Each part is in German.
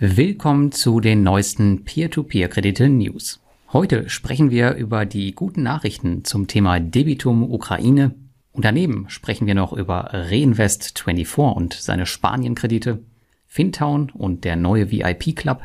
Willkommen zu den neuesten Peer-to-Peer-Kredite-News. Heute sprechen wir über die guten Nachrichten zum Thema Debitum Ukraine. Und daneben sprechen wir noch über Reinvest24 und seine Spanien-Kredite, Fintown und der neue VIP Club,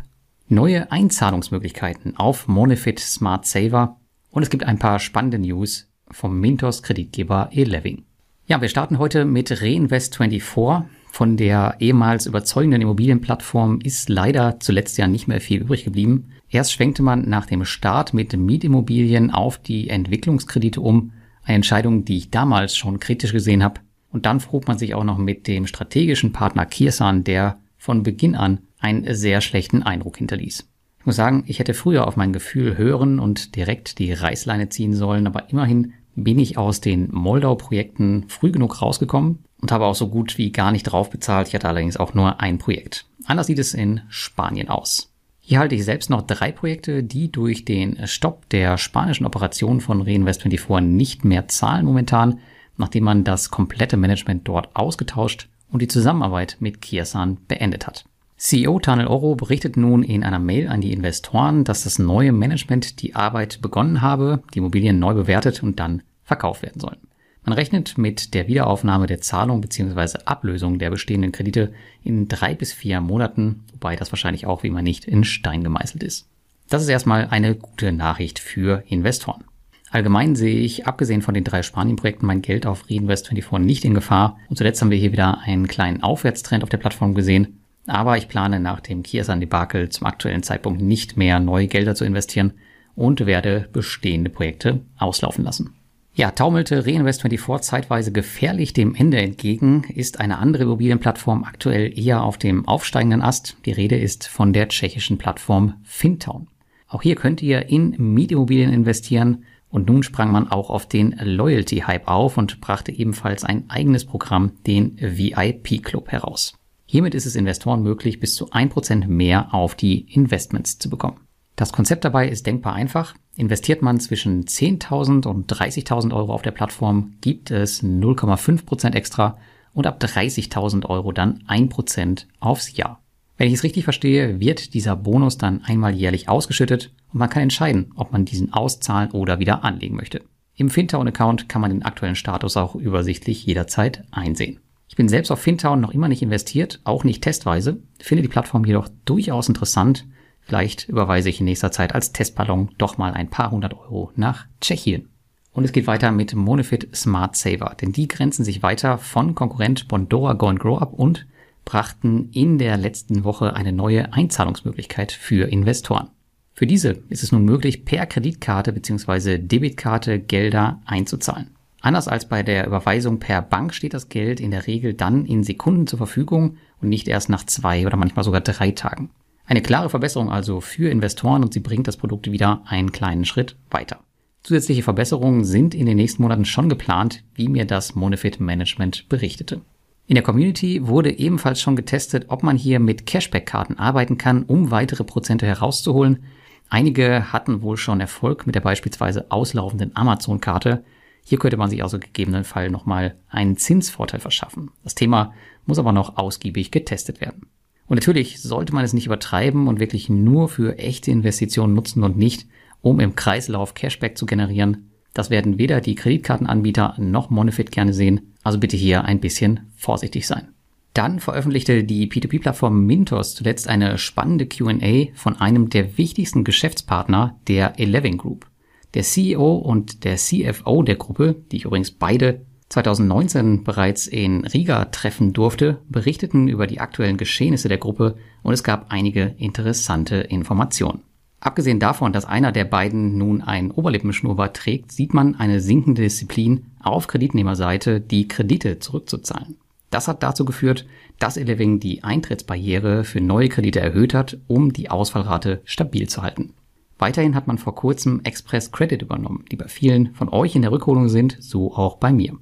neue Einzahlungsmöglichkeiten auf Monefit Smart Saver und es gibt ein paar spannende News vom Mintos Kreditgeber Eleving. Ja, wir starten heute mit Reinvest24. Von der ehemals überzeugenden Immobilienplattform ist leider zuletzt ja nicht mehr viel übrig geblieben. Erst schwenkte man nach dem Start mit Mietimmobilien auf die Entwicklungskredite um, eine Entscheidung, die ich damals schon kritisch gesehen habe. Und dann frug man sich auch noch mit dem strategischen Partner Kirsan, der von Beginn an einen sehr schlechten Eindruck hinterließ. Ich muss sagen, ich hätte früher auf mein Gefühl hören und direkt die Reißleine ziehen sollen, aber immerhin bin ich aus den Moldau-Projekten früh genug rausgekommen und habe auch so gut wie gar nicht drauf bezahlt. Ich hatte allerdings auch nur ein Projekt. Anders sieht es in Spanien aus. Hier halte ich selbst noch drei Projekte, die durch den Stopp der spanischen Operation von Reinvest24 nicht mehr zahlen momentan, nachdem man das komplette Management dort ausgetauscht und die Zusammenarbeit mit Kirsan beendet hat. CEO Tanel Oro berichtet nun in einer Mail an die Investoren, dass das neue Management die Arbeit begonnen habe, die Immobilien neu bewertet und dann verkauft werden sollen. Man rechnet mit der Wiederaufnahme der Zahlung bzw. Ablösung der bestehenden Kredite in drei bis vier Monaten, wobei das wahrscheinlich auch wie immer nicht in Stein gemeißelt ist. Das ist erstmal eine gute Nachricht für Investoren. Allgemein sehe ich, abgesehen von den drei Spanien-Projekten, mein Geld auf Reinvest24 nicht in Gefahr. Und zuletzt haben wir hier wieder einen kleinen Aufwärtstrend auf der Plattform gesehen. Aber ich plane nach dem Kiersan-Debakel zum aktuellen Zeitpunkt nicht mehr neue Gelder zu investieren und werde bestehende Projekte auslaufen lassen. Ja, taumelte Reinvest24 zeitweise gefährlich dem Ende entgegen, ist eine andere Immobilienplattform aktuell eher auf dem aufsteigenden Ast. Die Rede ist von der tschechischen Plattform Fintown. Auch hier könnt ihr in Mietimmobilien investieren und nun sprang man auch auf den Loyalty-Hype auf und brachte ebenfalls ein eigenes Programm, den VIP Club, heraus. Hiermit ist es Investoren möglich, bis zu 1% mehr auf die Investments zu bekommen. Das Konzept dabei ist denkbar einfach. Investiert man zwischen 10.000 und 30.000 Euro auf der Plattform, gibt es 0,5% extra und ab 30.000 Euro dann 1% aufs Jahr. Wenn ich es richtig verstehe, wird dieser Bonus dann einmal jährlich ausgeschüttet und man kann entscheiden, ob man diesen auszahlen oder wieder anlegen möchte. Im Fintown-Account kann man den aktuellen Status auch übersichtlich jederzeit einsehen. Ich bin selbst auf Fintown noch immer nicht investiert, auch nicht testweise, finde die Plattform jedoch durchaus interessant Vielleicht überweise ich in nächster Zeit als Testballon doch mal ein paar hundert Euro nach Tschechien. Und es geht weiter mit Monefit Smart Saver, denn die grenzen sich weiter von Konkurrent Bondora Go and Grow Up und brachten in der letzten Woche eine neue Einzahlungsmöglichkeit für Investoren. Für diese ist es nun möglich, per Kreditkarte bzw. Debitkarte Gelder einzuzahlen. Anders als bei der Überweisung per Bank steht das Geld in der Regel dann in Sekunden zur Verfügung und nicht erst nach zwei oder manchmal sogar drei Tagen. Eine klare Verbesserung also für Investoren und sie bringt das Produkt wieder einen kleinen Schritt weiter. Zusätzliche Verbesserungen sind in den nächsten Monaten schon geplant, wie mir das Monefit Management berichtete. In der Community wurde ebenfalls schon getestet, ob man hier mit Cashback-Karten arbeiten kann, um weitere Prozente herauszuholen. Einige hatten wohl schon Erfolg mit der beispielsweise auslaufenden Amazon-Karte. Hier könnte man sich also gegebenenfalls nochmal einen Zinsvorteil verschaffen. Das Thema muss aber noch ausgiebig getestet werden. Und natürlich sollte man es nicht übertreiben und wirklich nur für echte Investitionen nutzen und nicht, um im Kreislauf Cashback zu generieren. Das werden weder die Kreditkartenanbieter noch Monefit gerne sehen, also bitte hier ein bisschen vorsichtig sein. Dann veröffentlichte die P2P-Plattform Mintos zuletzt eine spannende QA von einem der wichtigsten Geschäftspartner der Eleven Group. Der CEO und der CFO der Gruppe, die ich übrigens beide 2019 bereits in Riga treffen durfte, berichteten über die aktuellen Geschehnisse der Gruppe und es gab einige interessante Informationen. Abgesehen davon, dass einer der beiden nun ein Oberlippenschnurrbart trägt, sieht man eine sinkende Disziplin auf Kreditnehmerseite, die Kredite zurückzuzahlen. Das hat dazu geführt, dass Eleving die Eintrittsbarriere für neue Kredite erhöht hat, um die Ausfallrate stabil zu halten. Weiterhin hat man vor kurzem Express Credit übernommen, die bei vielen von euch in der Rückholung sind, so auch bei mir.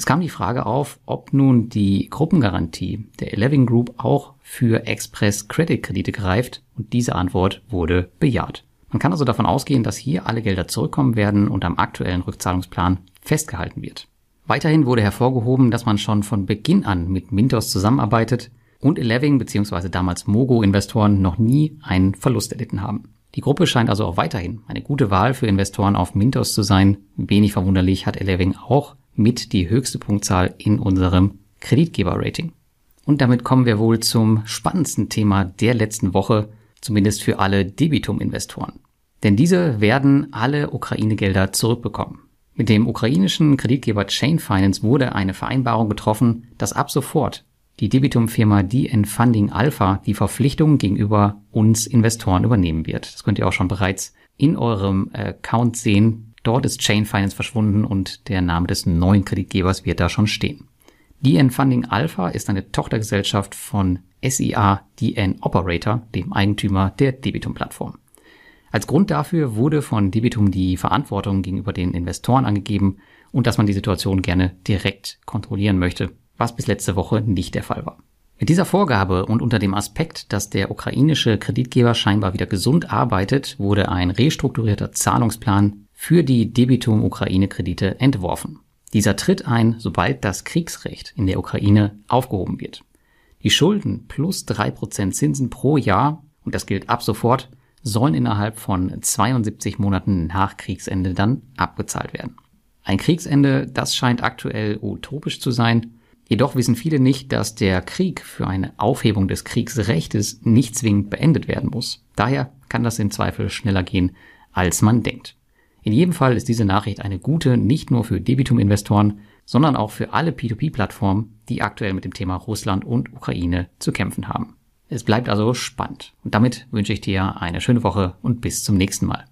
Es kam die Frage auf, ob nun die Gruppengarantie der Eleven Group auch für Express Credit Kredite greift und diese Antwort wurde bejaht. Man kann also davon ausgehen, dass hier alle Gelder zurückkommen werden und am aktuellen Rückzahlungsplan festgehalten wird. Weiterhin wurde hervorgehoben, dass man schon von Beginn an mit Mintos zusammenarbeitet. und Eleving bzw. damals Mogo-Investoren noch nie einen Verlust erlitten haben. Die Gruppe scheint also auch weiterhin eine gute Wahl für Investoren auf Mintos zu sein. Wenig verwunderlich hat Eleving auch mit die höchste Punktzahl in unserem Kreditgeber-Rating. Und damit kommen wir wohl zum spannendsten Thema der letzten Woche, zumindest für alle Debitum-Investoren. Denn diese werden alle Ukraine-Gelder zurückbekommen. Mit dem ukrainischen Kreditgeber Chain Finance wurde eine Vereinbarung getroffen, dass ab sofort die Debitum-Firma DN Funding Alpha die Verpflichtungen gegenüber uns Investoren übernehmen wird. Das könnt ihr auch schon bereits in eurem Account sehen. Dort ist Chain Finance verschwunden und der Name des neuen Kreditgebers wird da schon stehen. DN Funding Alpha ist eine Tochtergesellschaft von SIA DN Operator, dem Eigentümer der Debitum-Plattform. Als Grund dafür wurde von Debitum die Verantwortung gegenüber den Investoren angegeben und dass man die Situation gerne direkt kontrollieren möchte, was bis letzte Woche nicht der Fall war. Mit dieser Vorgabe und unter dem Aspekt, dass der ukrainische Kreditgeber scheinbar wieder gesund arbeitet, wurde ein restrukturierter Zahlungsplan für die Debitum Ukraine Kredite entworfen. Dieser tritt ein, sobald das Kriegsrecht in der Ukraine aufgehoben wird. Die Schulden plus drei Prozent Zinsen pro Jahr, und das gilt ab sofort, sollen innerhalb von 72 Monaten nach Kriegsende dann abgezahlt werden. Ein Kriegsende, das scheint aktuell utopisch zu sein. Jedoch wissen viele nicht, dass der Krieg für eine Aufhebung des Kriegsrechtes nicht zwingend beendet werden muss. Daher kann das im Zweifel schneller gehen, als man denkt. In jedem Fall ist diese Nachricht eine gute, nicht nur für Debitum-Investoren, sondern auch für alle P2P-Plattformen, die aktuell mit dem Thema Russland und Ukraine zu kämpfen haben. Es bleibt also spannend. Und damit wünsche ich dir eine schöne Woche und bis zum nächsten Mal.